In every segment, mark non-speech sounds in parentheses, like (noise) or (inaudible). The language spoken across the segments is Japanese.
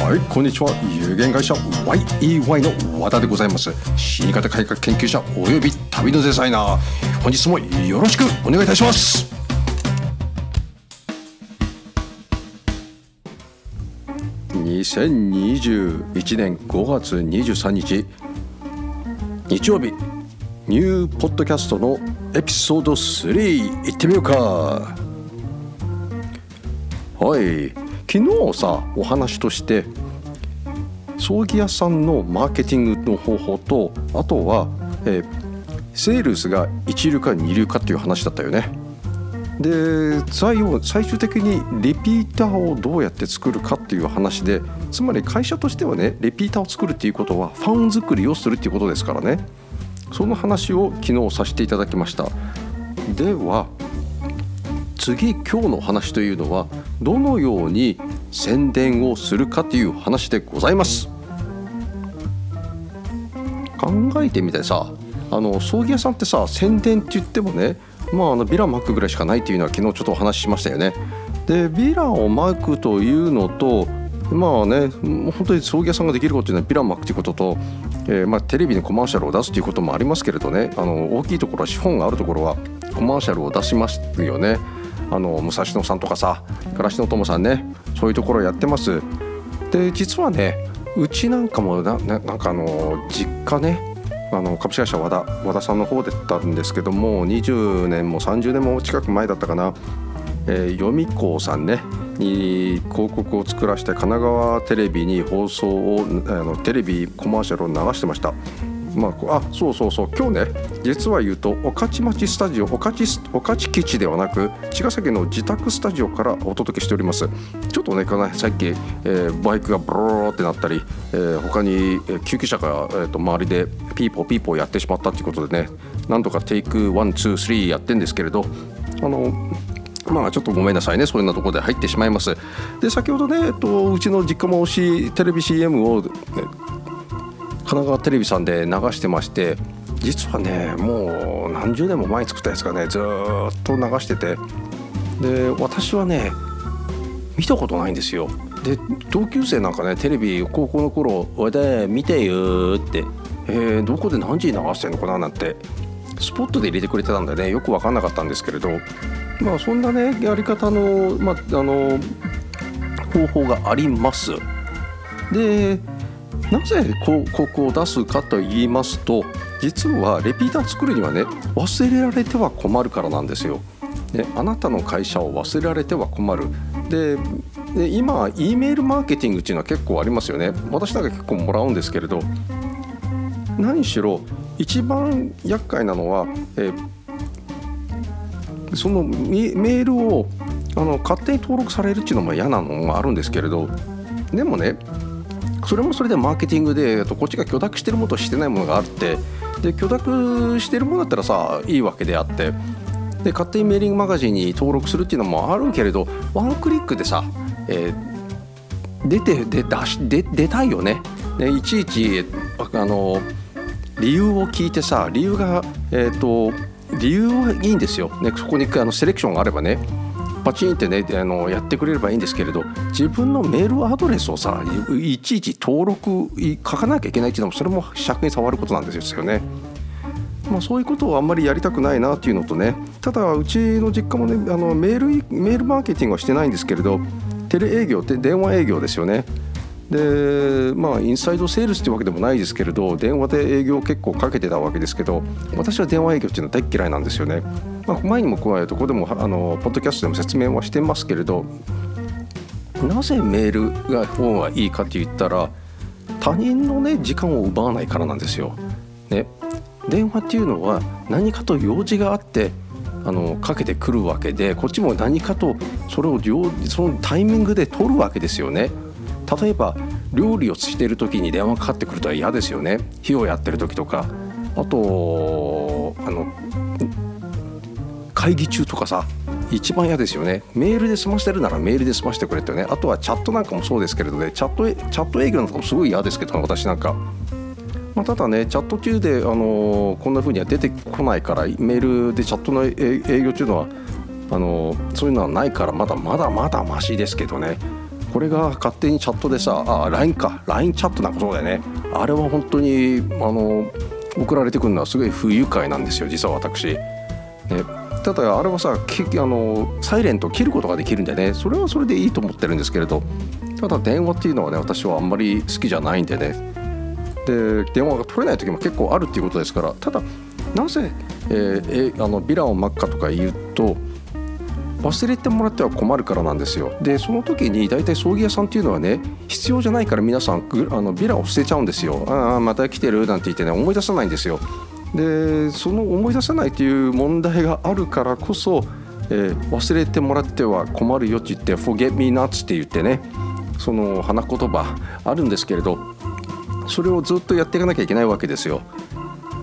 はいこんにちは。有限会社 YEY の和田でございます。新型改革研究者および旅のデザイナー。本日もよろしくお願いいたします。2021年5月23日日曜日ニューポッドキャストのエピソード3いってみようか。はい。昨日さお話として葬儀屋さんのマーケティングの方法とあとは、えー、セールスが一流か二流かっていう話だったよね。で最後最終的にリピーターをどうやって作るかっていう話でつまり会社としてはねリピーターを作るっていうことはファン作りをするっていうことですからね。その話を昨日させていただきましたでは次今日の話というのはどのように宣伝をするかという話でございます考えてみてさあの葬儀屋さんってさ宣伝って言ってもねまああのビラ巻くぐらいしかないっていうのは昨日ちょっとお話ししましたよねでビラを巻くというのとまあね本当に葬儀屋さんができることというのはビラ巻くということとえー、まあ、テレビにコマーシャルを出すということもありますけれどねあの大きいところは資本があるところはコマーシャルを出しますよね。あの武蔵野さんとかさ暮らしの友さんねそういうところやってます。で実はねうちなんかもななんかあの実家ねあの株式会社和田和田さんの方でったんですけども20年も30年も近く前だったかな、えー、読子さんねに広告を作らせて神奈川テレビに放送をあのテレビコマーシャルを流してました。まあ、あそうそうそう。今日ね実は言うと御徒町スタジオ御徒基地ではなく茅ヶ崎の自宅スタジオからお届けしております。ちょっとねさっき、えー、バイクがブローってなったり、えー、他に救急車が、えーと、周りでピーポーピーポーやってしまったということでねなんとかテイクワンツースリーやってんですけれどあのまあちょっとごめんなさいねそういうようなところで入ってしまいます。で先ほどね、えっと、うちの実家も推しテレビ CM を、ね、神奈川テレビさんで流してまして実はねもう何十年も前に作ったやつがねずっと流しててで私はね見たことないんですよで同級生なんかねテレビ高校の頃「おいで見てよ」って「えー、どこで何時に流してんのかな?」なんてスポットで入れてくれてたんでねよく分かんなかったんですけれどまあそんなねやり方の,、まあ、あの方法があります。でなぜ広告を出すかと言いますと実はレピーター作るにはね忘れられては困るからなんですよ。であなたの会社を忘れられては困る。でで今 E メールマーケティングっていうのは結構ありますよね。私なんか結構もらうんですけれど何しろ一番厄介なのは、えそのメールをあの勝手に登録されるっていうのも嫌なのもあるんですけれどでもねそれもそれでマーケティングでこっちが許諾してるものとしてないものがあってで許諾してるものだったらさいいわけであってで勝手にメーリングマガジンに登録するっていうのもあるけれどワンクリックでさ、えー、出てで出しで出たいよね。でいちいちあの理由を聞いてさ理由が、えーと、理由はいいんですよ、ね、そこにあのセレクションがあればねパチンってねあのやってくれればいいんですけれど自分のメールアドレスをさいちいち登録書かなきゃいけないっていうのもそれも尺に触ることなんですよね。まあ、そういうことをあんまりやりたくないなっていうのとねただうちの実家もねあのメールメールマーケティングはしてないんですけれどテレ営業って電話営業ですよねでまあインサイドセールスってわけでもないですけれど電話で営業結構かけてたわけですけど私は電話営業っていうのは大嫌いなんですよね、まあ、前にも加えてここでもあのポッドキャストでも説明はしてますけれどなぜメールが方がいいかって言ったら他人のね時間を奪わないからなんですよ。ね、電話っていうのは何かと用事があってあのかけてくるわけでこっちも何かとそれをそのタイミングで取るわけですよね。例えば料理をしてる時に電話かかってくるとは嫌ですよね火をやってる時とかあとあの会議中とかさ一番嫌ですよね。メールで済ましてるならメールで済ましてくれってね。あとはチャットなんかもそうですけれどね。チャットチャット営業なんかもすごい嫌ですけど私なんか。まあ、ただねチャット中で、あのー、こんな風には出てこないからメールでチャットの営業っていうのはあのー、そういうのはないからまだまだまだマシですけどね。これが勝手にチャットでさあ LINE か。LINE チャットなんかそうだよね。あれは本当にあの送られてくるのはすごい不愉快なんですよ実は私。ね、ただあれはさあのサイレントを切ることができるんでね。それはそれでいいと思ってるんですけれど。ただ電話っていうのはね私はあんまり好きじゃないんでね。で電話が取れない時も結構あるっていうことですから。ただなぜ、えー、あのビラを巻くかとか言うと忘れてもらっては困るからなんですよ。でその時に大体葬儀屋さんっていうのはね必要じゃないから皆さんあのビラを捨てちゃうんですよ。ああまた来てるなんて言ってね思い出さないんですよ。でその思い出さないという問題があるからこそ、えー、忘れてもらっては困るよって言って「forget me not」って言ってねその花言葉あるんですけれどそれをずっとやっていかなきゃいけないわけですよ。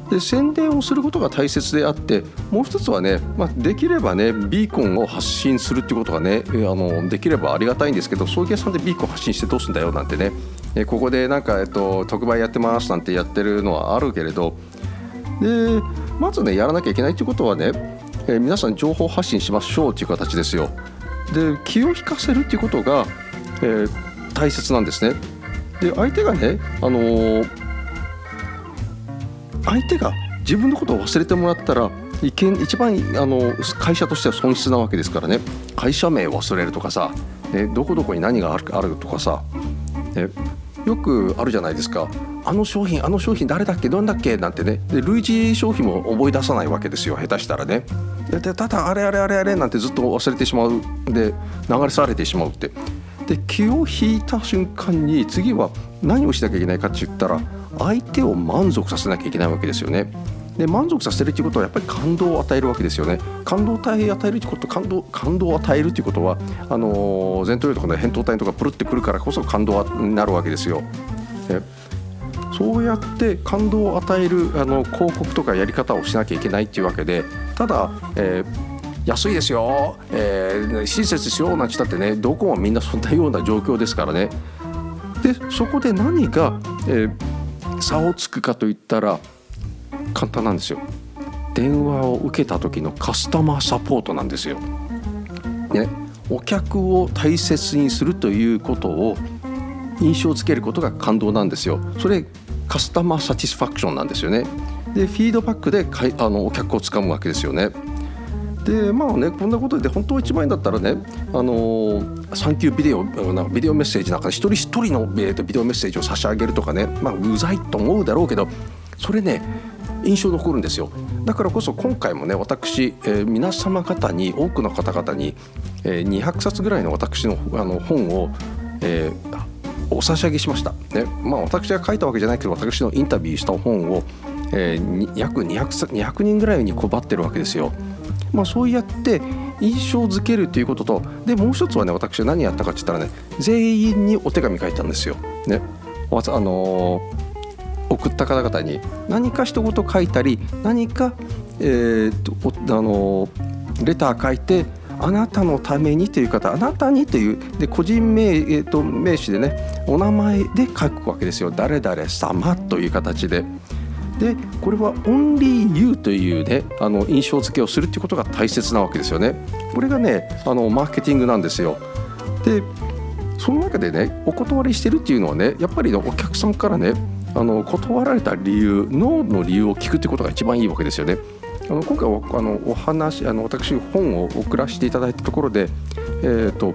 で宣伝をすることが大切であってもう一つはね、まあ、できればねビーコンを発信するっていうことがねあのできればありがたいんですけど葬儀屋さんでビーコン発信してどうすんだよなんてねここでなんか、えっと、特売やってますなんてやってるのはあるけれどでまずねやらなきゃいけないっていうことはね、え皆さん情報発信しましょうっていう形ですよ。で気を引かせるっていうことが、えー、大切なんですね。で相手がね、あのー相手が自分のことを忘れてもらったら一見一番あの会社としては損失なわけですからね会社名を忘れるとかさ、ね、どこどこに何があるあるとかさ、ね、よくあるじゃないですかあの商品あの商品誰だっけどんだっけなんてねで類似商品も覚え出さないわけですよ下手したらねでただあれあれあれあれなんてずっと忘れてしまうで流れ去れてしまうってで気を引いた瞬間に次は何をしなきゃいけないかって言ったら相手を満足させなきゃいけないわけですよね。で満足させるということはやっぱり感動を与えるわけですよね。感動を与えるということ感動感動を与えるということはあの前頭葉とか、ね、扁桃体とかプルってくるからこそ感動になるわけですよ。そうやって感動を与えるあの広告とかやり方をしなきゃいけないっていうわけでただ、えー安いですよ、えー、親切ですよなんて言ったってねどこもみんなそんなような状況ですからね。でそこで何が、えー、差をつくかといったら簡単なんですよ。電話を受けた時のカスタマーサポートなんですよ。ね、お客を大切にするということを印象づけることが感動なんですよ。それカスタマーサティスファクションなんですよね。でフィードバックでかいあのお客をつかむわけですよね。でまあねこんなことで本当は一番いいんだったらねあのサンキュービデオビデオメッセージなんか一人一人のビデオメッセージを差し上げるとかねまあうざいと思うだろうけどそれね印象残るんですよだからこそ今回もね私、えー、皆様方に多くの方々に、えー、200冊ぐらいの私のあの本を、えー、お差し上げしました、ねまあ、私が書いたわけじゃないけど私のインタビューした本を、えー、約 200, 200人ぐらいに配ってるわけですよ。まあ、そうやって印象づけるということとでもう一つはね私は何やったかって言ったらね全員にお手紙書いたんですよ。ねあのー、送った方々に何か一言書いたり何か、えーとあのー、レター書いてあなたのためにという方あなたにというで個人名,、えーと名詞でねお名前で書くわけですよ誰々様という形で。でこれは「Only You」というねあの印象付けをするっていうことが大切なわけですよね。これがねあのマーケティングなんですよ。でその中でねお断りしてるっていうのはねやっぱり、ね、お客さんからねあの断られた理由ノーの理由を聞くってことが一番いいわけですよね。あの今回あのお話あの私本を送らせていただいたところで、えーと、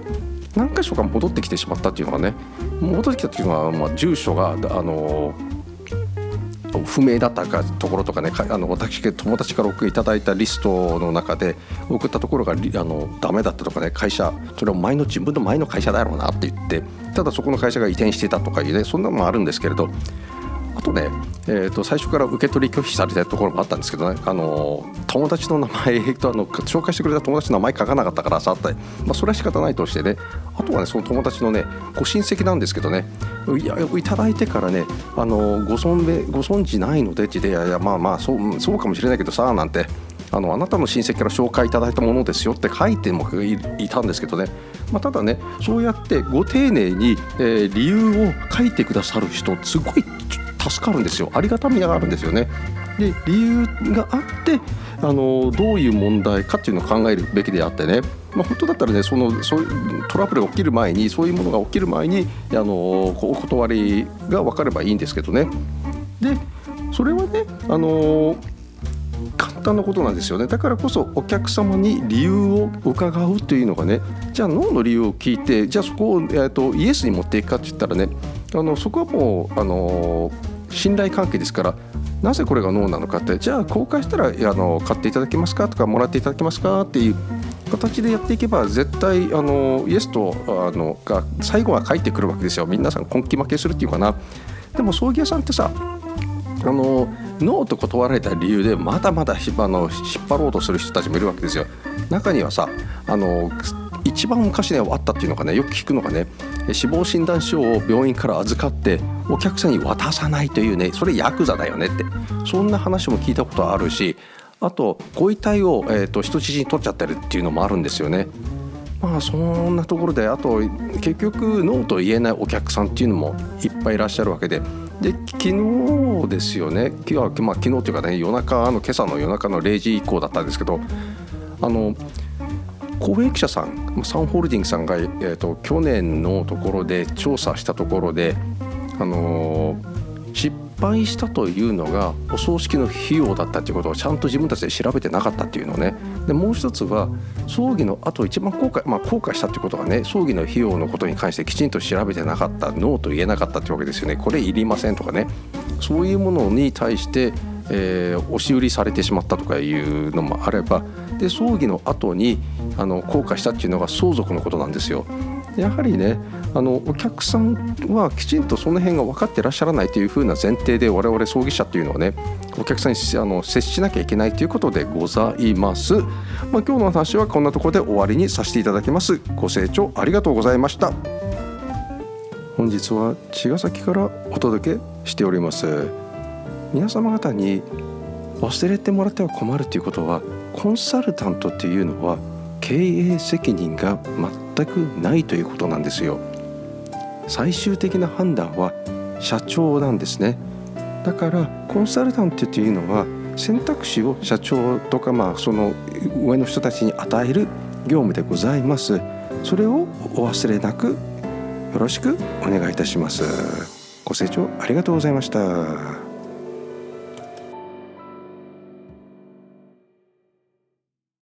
何箇所か戻ってきてしまったっていうのはね戻ってきたっていうのは、まあ、住所があの不明だったかところとかねあの私友達から送いただいたリストの中で送ったところがあのダメだったとかね会社それは前の自分の前の会社だろうなって言ってただそこの会社が移転してたとかいうねそんなのもあるんですけれどとね、えー、と最初から受け取り拒否されたところもあったんですけどね。あの友達の名前 (laughs) とあの紹介してくれた友達の名前書かなかったからさって、まあ、それは仕方ないとしてね。あとはねその友達のねご親戚なんですけどね。いやいただいてからねあのご存ご存知ないのでっていやいやまあまあそうそうかもしれないけどさなんて。あのあなたの親戚から紹介いただいたものですよって書いてもいたんですけどね、まあ、ただねそうやってご丁寧に、えー、理由を書いてくださる人すごい助かるんですよ。ありがたみがあるんですよね。で理由があって、あのどういう問題かっていうのを考えるべきであってね、まあ、本当だったらねそのそういうトラブルが起きる前にそういうものが起きる前にあのお断りが分かればいいんですけどね。でそれはねあの簡単なことなんですよね。だからこそお客様に理由を伺うというのがねじゃあノーの理由を聞いてじゃあそこを、えーと、イエスに持っていくかって言ったらねあのそこはもうあの信頼関係ですからなぜこれがノーなのかってじゃあ公開したらあの買っていただけますか？とかもらっていただけますか？っていう形でやっていけば絶対あのイエスとあのが最後は返ってくるわけですよ。皆さん根気負けするっていうかな。でも葬儀屋さんってさあのノーと断られた理由でまだまだあの引っ張ろうとする人たちもいるわけですよ。中にはさあの一番昔ねあったっていうのがねよく聞くのがね死亡診断書を病院から預かってお客さんに渡さないというねそれヤクザだよねって。そんな話も聞いたことあるしあとご遺体を、えーと、人質に取っちゃってるっていうのもあるんですよね。まあそんなところであと結局ノーと言えないお客さんっていうのもいっぱいいらっしゃるわけで。で昨日ですよね。昨日,、まあ、昨日というかね夜中の今朝の夜中の0時以降だったんですけどあの公営記者さんサンホールディングさんが、えーと、去年のところで調査したところで、あのー、失敗したというのがお葬式の費用だったということをちゃんと自分たちで調べてなかったっていうのね。でもう一つは葬儀のあと一番後悔、まあ、後悔したっていうことがね葬儀の費用のことに関してきちんと調べてなかったノーと言えなかったっていうわけですよね。これいりませんとかね。そういうものに対してえー、押し売りされてしまったとかいうのもあればで葬儀の後にあの後悔したっていうのが相続のことなんですよ。やはりねあのお客さんはきちんとその辺が分かってらっしゃらないというふうな前提で我々葬儀者っていうのはねお客さんにあの接しなきゃいけないということでございます、まあ、今日の話はこんなところで終わりにさせていただきます。ご清聴ありがとうございました。本日は茅ヶ崎からお届けしております。皆様方に忘れてもらっては困るということはコンサルタントっていうのは経営責任が全くないということなんですよ。最終的な判断は社長なんですね。だからコンサルタントというのは選択肢を社長とかまあその上の人たちに与える業務でございます。それをお忘れなくよろしくお願いいたします。ご清聴ありがとうございました。